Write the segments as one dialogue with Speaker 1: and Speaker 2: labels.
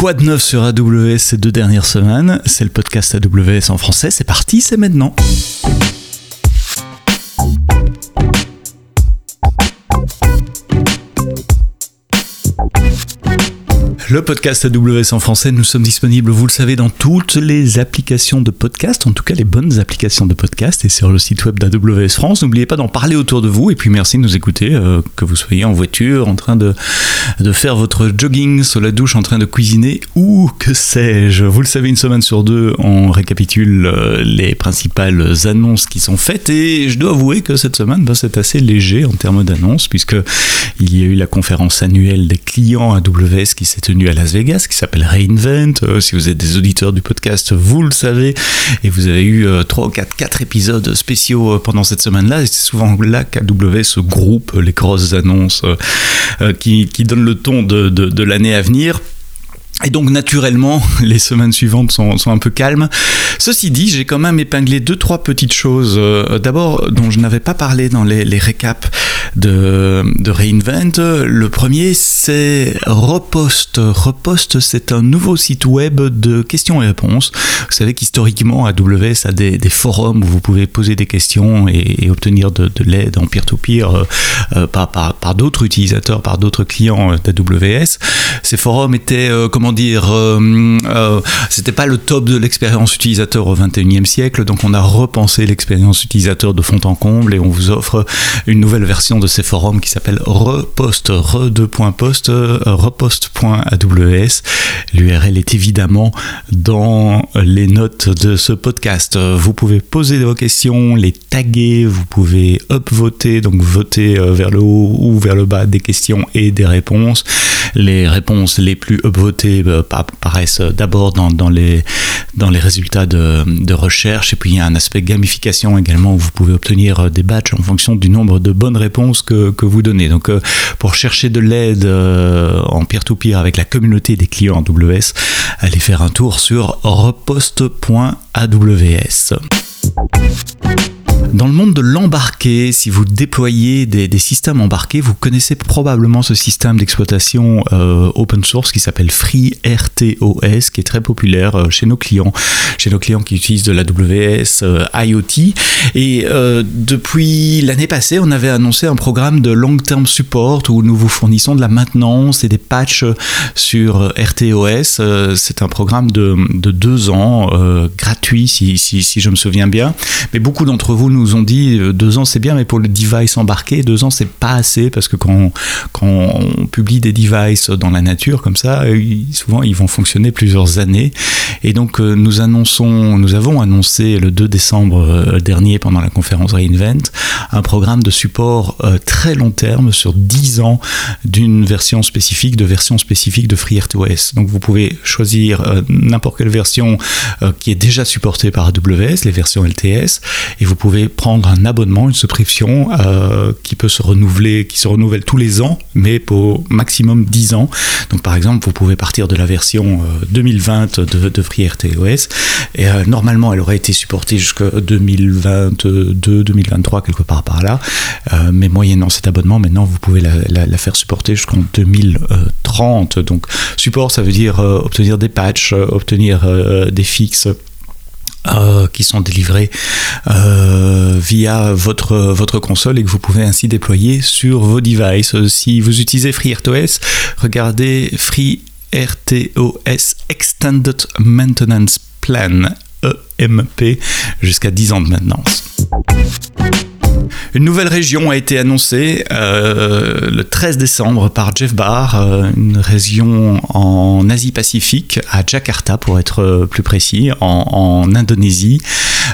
Speaker 1: Quoi de neuf sur AWS ces deux dernières semaines? C'est le podcast AWS en français, c'est parti, c'est maintenant. Le podcast AWS en français, nous sommes disponibles, vous le savez, dans toutes les applications de podcast, en tout cas les bonnes applications de podcast, et sur le site web d'AWS France. N'oubliez pas d'en parler autour de vous, et puis merci de nous écouter, euh, que vous soyez en voiture, en train de, de faire votre jogging sur la douche, en train de cuisiner, ou que sais-je. Vous le savez, une semaine sur deux, on récapitule euh, les principales annonces qui sont faites, et je dois avouer que cette semaine, ben, c'est assez léger en termes d'annonces, puisque il y a eu la conférence annuelle des clients AWS qui s'est tenue à Las Vegas qui s'appelle Reinvent. Euh, si vous êtes des auditeurs du podcast, vous le savez. Et vous avez eu euh, trois ou quatre, quatre épisodes spéciaux euh, pendant cette semaine-là. C'est souvent là qu'AWS groupe les grosses annonces qui, qui donnent le ton de, de, l'année à venir. Et donc naturellement, les semaines suivantes sont, sont un peu calmes. Ceci dit, j'ai quand même épinglé deux trois petites choses. Euh, D'abord, dont je n'avais pas parlé dans les, les récaps de, Reinvent. Le premier, c'est Repost. Repost, c'est un nouveau site web de questions et réponses. Vous savez qu'historiquement, AWS a des, forums où vous pouvez poser des questions et, obtenir de, de l'aide en peer-to-peer euh, euh, par, par, d'autres utilisateurs, par d'autres clients d'AWS. Ces forums étaient, euh, comment dire, euh, euh, c'était pas le top de l'expérience utilisateur au 21e siècle, donc on a repensé l'expérience utilisateur de fond en comble et on vous offre une nouvelle version de ces forums qui s'appelle repost, re2.post, repost.aws. L'URL est évidemment dans les notes de ce podcast. Vous pouvez poser vos questions, les taguer, vous pouvez upvoter, donc voter vers le haut ou vers le bas des questions et des réponses. Les réponses les plus upvotées apparaissent d'abord dans, dans, les, dans les résultats de, recherche et puis il y a un aspect gamification également où vous pouvez obtenir des badges en fonction du nombre de bonnes réponses que, vous donnez. Donc pour chercher de l'aide en peer-to-peer -peer avec la communauté des clients AWS, allez faire un tour sur repost.aws. Dans le monde de l'embarqué, si vous déployez des, systèmes embarqués, vous connaissez probablement ce système d'exploitation euh, open source qui s'appelle FreeRTOS, qui est très populaire euh, chez nos clients, chez nos clients qui utilisent de l'AWS euh, IoT. Et depuis l'année passée, on avait annoncé un programme de long-term support où nous vous fournissons de la maintenance et des patchs sur RTOS. C'est un programme de, de, deux ans, gratuit si je me souviens bien. Mais beaucoup d'entre vous nous ont dit deux ans c'est bien, mais pour le device embarqué, deux ans c'est pas assez parce que quand on, quand on publie des devices dans la nature comme ça, souvent ils vont fonctionner plusieurs années. Et donc nous annonçons, nous avons annoncé le 2 décembre dernier pendant la conférence Reinvent un programme de support très long terme sur 10 ans d'une version spécifique, de version spécifique de FreeRTOS. Donc vous pouvez choisir n'importe quelle version qui est déjà supportée par AWS, les versions LTS, et vous pouvez prendre un abonnement, une subscription euh, qui peut se renouveler, qui se renouvelle tous les ans, mais pour maximum 10 ans. Donc par exemple, vous pouvez partir de la version euh, 2020 de, de FreeRTOS, et euh, normalement elle aurait été supportée jusqu'à 2022, 2023, quelque part par là, euh, mais moyennant cet abonnement, maintenant vous pouvez la, la, faire supporter jusqu'en 2030. Donc support, ça veut dire euh, obtenir des patchs, obtenir euh, des fixes euh, qui sont délivrés euh, via votre, votre console et que vous pouvez ainsi déployer sur vos devices. Si vous utilisez FreeRTOS, regardez FreeRTOS Extended Maintenance Plan EMP jusqu'à 10 ans de maintenance. Une nouvelle région a été annoncée euh, le 13 décembre par Jeff Barr, euh, une région en Asie-Pacifique, à Jakarta pour être plus précis, en, Indonésie.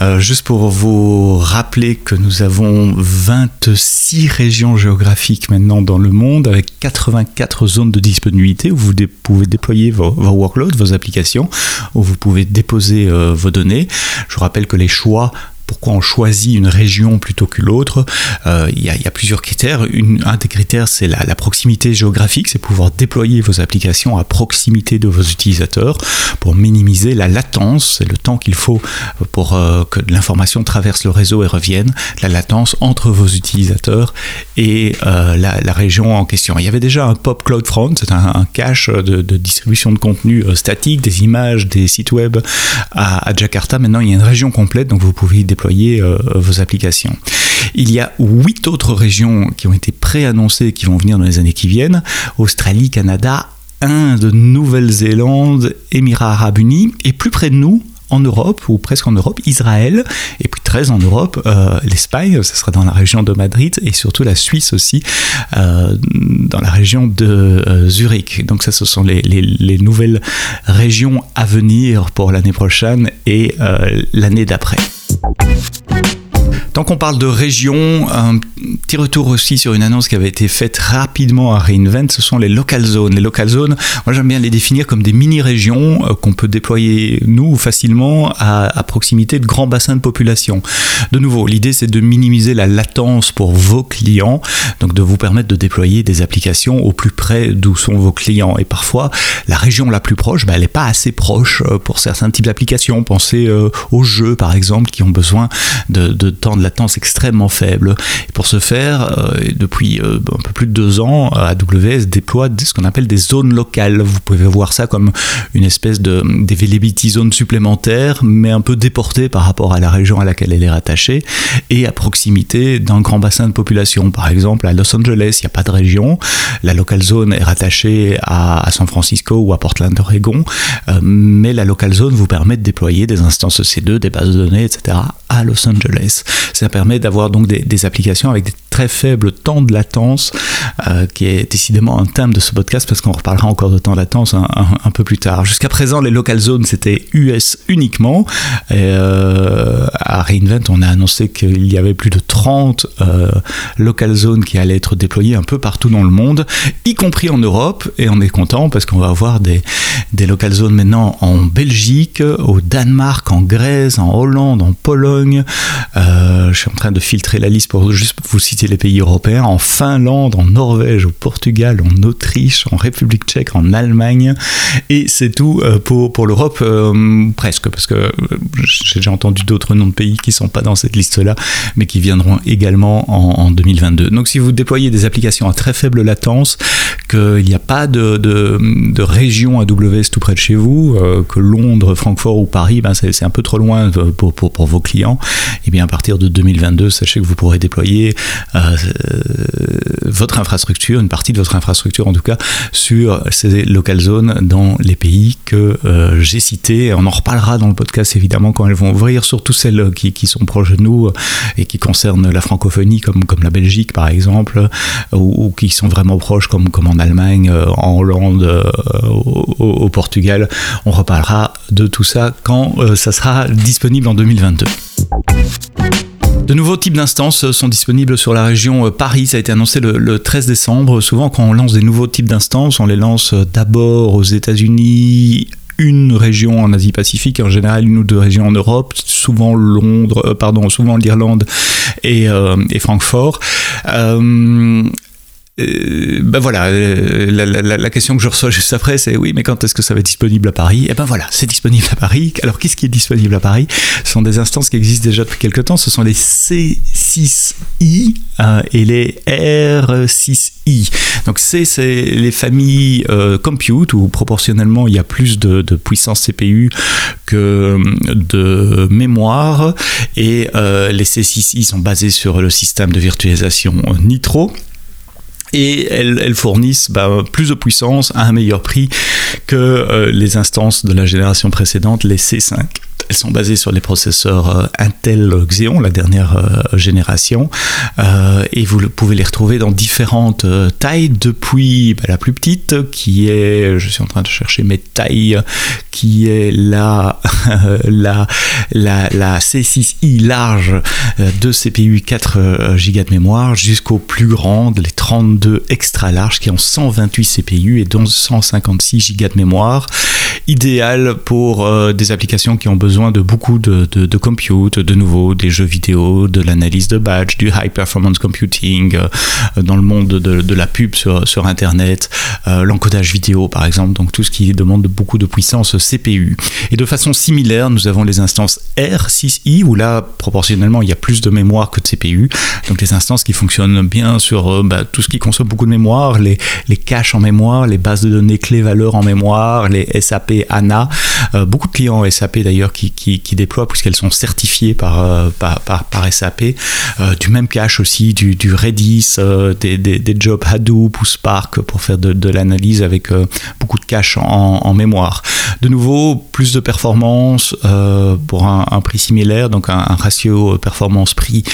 Speaker 1: Euh, juste pour vous rappeler que nous avons 26 régions géographiques maintenant dans le monde, avec 84 zones de disponibilité où vous pouvez déployer vos, workloads, vos applications, où vous pouvez déposer vos données. Je rappelle que les choix pourquoi on choisit une région plutôt que l'autre il y, a plusieurs critères. un des critères, c'est la, proximité géographique, c'est pouvoir déployer vos applications à proximité de vos utilisateurs pour minimiser la latence, c'est le temps qu'il faut pour que l'information traverse le réseau et revienne, la latence entre vos utilisateurs et la, région en question. Il y avait déjà un Pop Cloud Front, c'est un, cache de, distribution de contenu statique, des images, des sites web à, à Jakarta. Maintenant, il y a une région complète, donc vous pouvez y euh, vos applications. Il y a huit autres régions qui ont été préannoncées, qui vont venir dans les années qui viennent. Australie, Canada, Inde, Nouvelle-Zélande, Émirats arabes unis, et plus près de nous, en Europe, ou presque en Europe, Israël, et puis 13 en Europe, euh, l'Espagne, ce sera dans la région de Madrid, et surtout la Suisse aussi, euh, dans la région de Zurich. Donc ça, ce sont les, nouvelles régions à venir pour l'année prochaine et l'année d'après. Tant qu'on parle de région, un petit retour aussi sur une annonce qui avait été faite rapidement à Reinvent, ce sont les local zones. Les local zones, moi j'aime bien les définir comme des mini-régions euh, qu'on peut déployer nous facilement à, proximité de grands bassins de population. De nouveau, l'idée c'est de minimiser la latence pour vos clients, donc de vous permettre de déployer des applications au plus près d'où sont vos clients. Et parfois, la région la plus proche, bah, elle n'est pas assez proche euh, pour certains types d'applications. Pensez euh, aux jeux par exemple qui ont besoin de, temps de latence extrêmement faible. Pour ce faire, euh, depuis euh, un peu plus de deux ans, AWS déploie ce qu'on appelle des zones locales. Vous pouvez voir ça comme une espèce de d'availability zone supplémentaire, mais un peu déportée par rapport à la région à laquelle elle est rattachée et à proximité d'un grand bassin de population. Par exemple, à Los Angeles, il n'y a pas de région. La local zone est rattachée à, San Francisco ou à Portland, Oregon, euh, mais la local zone vous permet de déployer des instances EC2, des bases de données, etc. à Los Angeles. Ça permet d'avoir donc des, applications avec des très faibles temps de latence, euh, qui est décidément un thème de ce podcast parce qu'on reparlera encore de temps de latence un, peu plus tard. Jusqu'à présent, les local zones c'était US uniquement. Euh, à Reinvent, on a annoncé qu'il y avait plus de 30 euh, local zones qui allaient être déployées un peu partout dans le monde, y compris en Europe. Et on est content parce qu'on va avoir des, des local zones maintenant en Belgique, au Danemark, en Grèce, en Hollande, en Pologne. Euh, je suis en train de filtrer la liste pour juste vous citer les pays européens, en Finlande, en Norvège, au Portugal, en Autriche, en République tchèque, en Allemagne. Et c'est tout euh, pour, l'Europe, euh, presque, parce que j'ai déjà entendu d'autres noms de pays qui ne sont pas dans cette liste-là, mais qui viendront également en, 2022. Donc si vous déployez des applications à très faible latence, qu'il n'y a pas de, région AWS tout près de chez vous, que Londres, Francfort ou Paris, ben c'est un peu trop loin pour vos clients, et eh bien à partir de 2022, sachez que vous pourrez déployer euh, votre infrastructure, une partie de votre infrastructure en tout cas, sur ces local zones dans les pays que euh, j'ai cités. On en reparlera dans le podcast évidemment quand elles vont ouvrir, surtout celles qui, sont proches de nous et qui concernent la francophonie comme, la Belgique par exemple, ou, qui sont vraiment proches comme, en Allemagne, euh, en Hollande, au, Portugal. On reparlera de tout ça quand ça sera disponible en 2022. De nouveaux types d'instances sont disponibles sur la région euh, Paris. Ça a été annoncé le, 13 décembre. Souvent, quand on lance des nouveaux types d'instances, on les lance euh, d'abord aux États-Unis, une région en Asie-Pacifique, en général une ou deux régions en Europe, souvent Londres, euh, pardon, souvent l'Irlande et, Francfort. Ben voilà, euh, la, question que je reçois juste après, c'est oui, mais quand est-ce que ça va être disponible à Paris? Et eh ben voilà, c'est disponible à Paris. Alors qu'est-ce qui est disponible à Paris? Ce sont des instances qui existent déjà depuis quelques temps. Ce sont les C6i euh, et les R6i. Donc C, c'est les familles compute où proportionnellement il y a plus de, puissance CPU que de mémoire. Et les C6i sont basés sur le système de virtualisation Nitro et elles, fournissent bah, plus de puissance à un meilleur prix que euh, les instances de la génération précédente, les C5. Elles sont basées sur les processeurs euh, Intel Xeon, la dernière euh, génération, euh, et vous pouvez les retrouver dans différentes tailles, depuis bah, la plus petite, qui est, je suis en train de chercher mes tailles, qui est la, la, la, la C6i large de CPU 4 Go de mémoire, jusqu'aux plus grandes, les 32 extra larges, qui ont 128 CPU et dont 156 Go de mémoire. Idéal pour euh, des applications qui ont besoin de beaucoup de, de, de compute, de nouveau des jeux vidéo, de l'analyse de badge, du high performance computing, euh, dans le monde de, de, la pub sur, sur Internet, euh, l'encodage vidéo par exemple, donc tout ce qui demande beaucoup de puissance CPU. Et de façon similaire, nous avons les instances R6i où là, proportionnellement, il y a plus de mémoire que de CPU. Donc les instances qui fonctionnent bien sur bah, tout ce qui consomme beaucoup de mémoire, les, les caches en mémoire, les bases de données clés-valeurs en mémoire, les SAP ANA. Euh, beaucoup de clients SAP d'ailleurs qui, qui, déploient puisqu'elles sont certifiées par, euh, par, par, SAP. Euh, du même cache aussi, du, du Redis, des, des, jobs Hadoop ou Spark pour faire de, de l'analyse avec beaucoup de cache en, en, mémoire. De nouveau, plus de performance pour un, prix similaire, donc un, un ratio performance-prix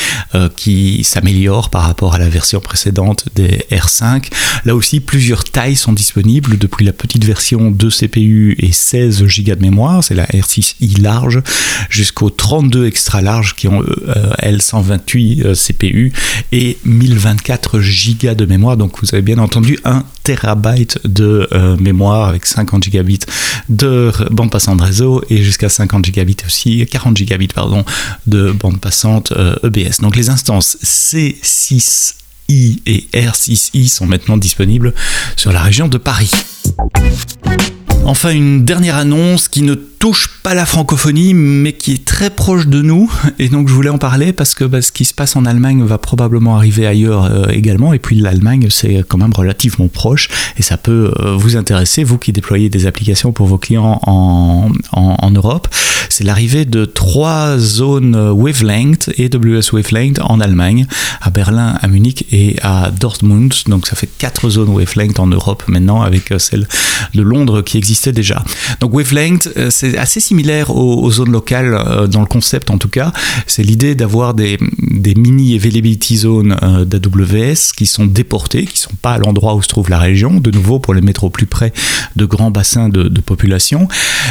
Speaker 1: qui s'améliore par rapport à la version précédente des R5. Là aussi, plusieurs tailles sont disponibles depuis la petite version de CPU et 16 Go de mémoire, c'est la R6i large, jusqu'aux 32 extra larges qui ont euh, L128 CPU et 1024 Go de mémoire. Donc vous avez bien entendu un terabyte de euh, mémoire avec 50 gigabits de bande passante réseau et jusqu'à 50 gigabits aussi, 40 gigabits pardon, de bande passante EBS. Euh, e Donc les instances C6 I et R6i sont maintenant disponibles sur la région de Paris. Enfin, une dernière annonce qui ne touche pas la francophonie, mais qui est très proche de nous. Et donc, je voulais en parler parce que bah, ce qui se passe en Allemagne va probablement arriver ailleurs euh, également. Et puis, l'Allemagne, c'est quand même relativement proche et ça peut euh, vous intéresser, vous qui déployez des applications pour vos clients en, Europe. C'est l'arrivée de trois zones wavelength, AWS wavelength en Allemagne, à Berlin, à Munich et à Dortmund. Donc, ça fait quatre zones wavelength en Europe maintenant avec euh, celle de Londres qui déjà. Donc, wavelength, c'est assez similaire aux, zones locales euh, dans le concept en tout cas. C'est l'idée d'avoir des, mini availability zones euh, d'AWS qui sont déportées, qui sont pas à l'endroit où se trouve la région, de nouveau pour les mettre au plus près de grands bassins de, population.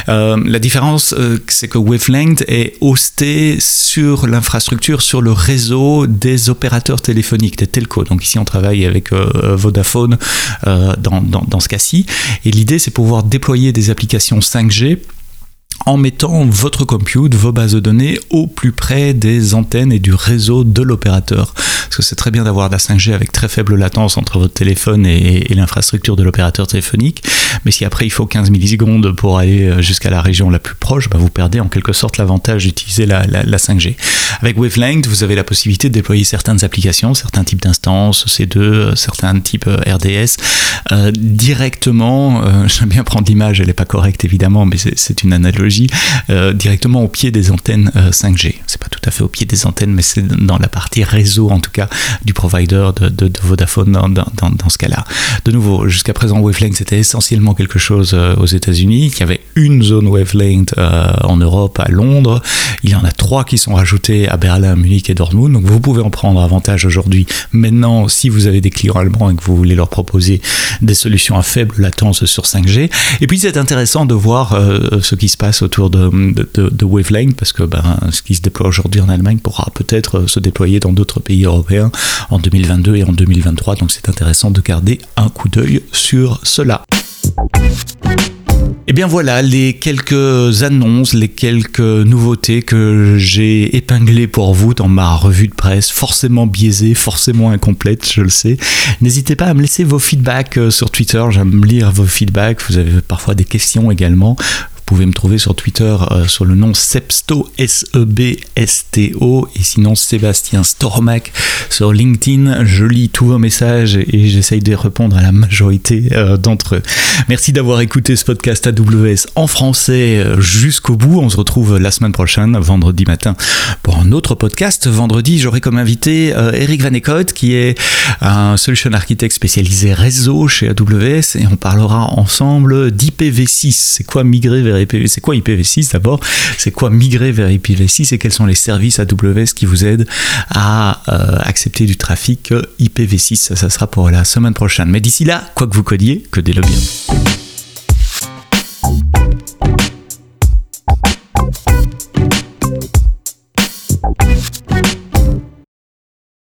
Speaker 1: Euh, la différence, c'est que Wavelength est hosté sur l'infrastructure, sur le réseau des opérateurs téléphoniques, des telcos. Donc ici, on travaille avec Vodafone dans, dans, dans ce cas-ci. Et l'idée, c'est pouvoir déployer des applications 5G en mettant votre compute, vos bases de données au plus près des antennes et du réseau de l'opérateur. Parce que c'est très bien d'avoir la 5G avec très faible latence entre votre téléphone et, l'infrastructure de l'opérateur téléphonique, mais si après il faut 15 millisecondes pour aller euh, jusqu'à la région la plus proche, bah vous perdez en quelque sorte l'avantage d'utiliser la, la, la, 5G. Avec Wavelength, vous avez la possibilité de déployer certaines applications, certains types d'instances, C2, euh, certains types euh, RDS, directement, j'aime bien prendre l'image, elle n'est pas correcte évidemment, mais c'est une analogie euh, directement au pied des antennes 5G. Euh, c'est pas tout à fait au pied des antennes, mais c'est dans la partie réseau en tout cas du provider de, de, Vodafone dans, dans, dans ce cas-là. De nouveau, jusqu'à présent, Wavelength c'était essentiellement quelque chose euh, aux États-Unis. Il y avait une zone Wavelength en Europe, à Londres. Il y en a trois qui sont rajoutés à Berlin, Munich et Dortmund. Donc vous pouvez en prendre avantage aujourd'hui. Maintenant, si vous avez des clients allemands et que vous voulez leur proposer des solutions à faible latence sur 5G. Et puis c'est intéressant de voir ce qui se passe autour de, de, Wavelength parce que ben, ce qui se déploie aujourd'hui en Allemagne pourra peut-être se déployer dans d'autres pays européens en 2022 et en 2023. Donc c'est intéressant de garder un coup d'œil sur cela. Et eh bien voilà les quelques annonces, les quelques nouveautés que j'ai épinglées pour vous dans ma revue de presse, forcément biaisée, forcément incomplète, je le sais. N'hésitez pas à me laisser vos feedbacks euh, sur Twitter, j'aime lire vos feedbacks, vous avez parfois des questions également. Vous pouvez me trouver sur Twitter euh, sur le nom Sebsto, S-E-B-S-T-O, et sinon Sébastien Stormac sur LinkedIn. Je lis tous vos messages et j'essaye de répondre à la majorité euh, d'entre eux. Merci d'avoir écouté ce podcast AWS en français euh, jusqu'au bout. On se retrouve la semaine prochaine, vendredi matin, pour un autre podcast. Vendredi, j'aurai comme invité Eric Van Eckhout, qui est un solution architecte spécialisé réseau chez AWS, et on parlera ensemble d'IPv6. C'est quoi migrer vers IPv6 C'est quoi IPv6 d'abord? C'est quoi migrer vers IPv6 et quels sont les services AWS qui vous aident à euh, accepter du trafic euh, IPv6 ça, sera pour la semaine prochaine. Mais d'ici là, quoi que vous codiez, codez-le bien.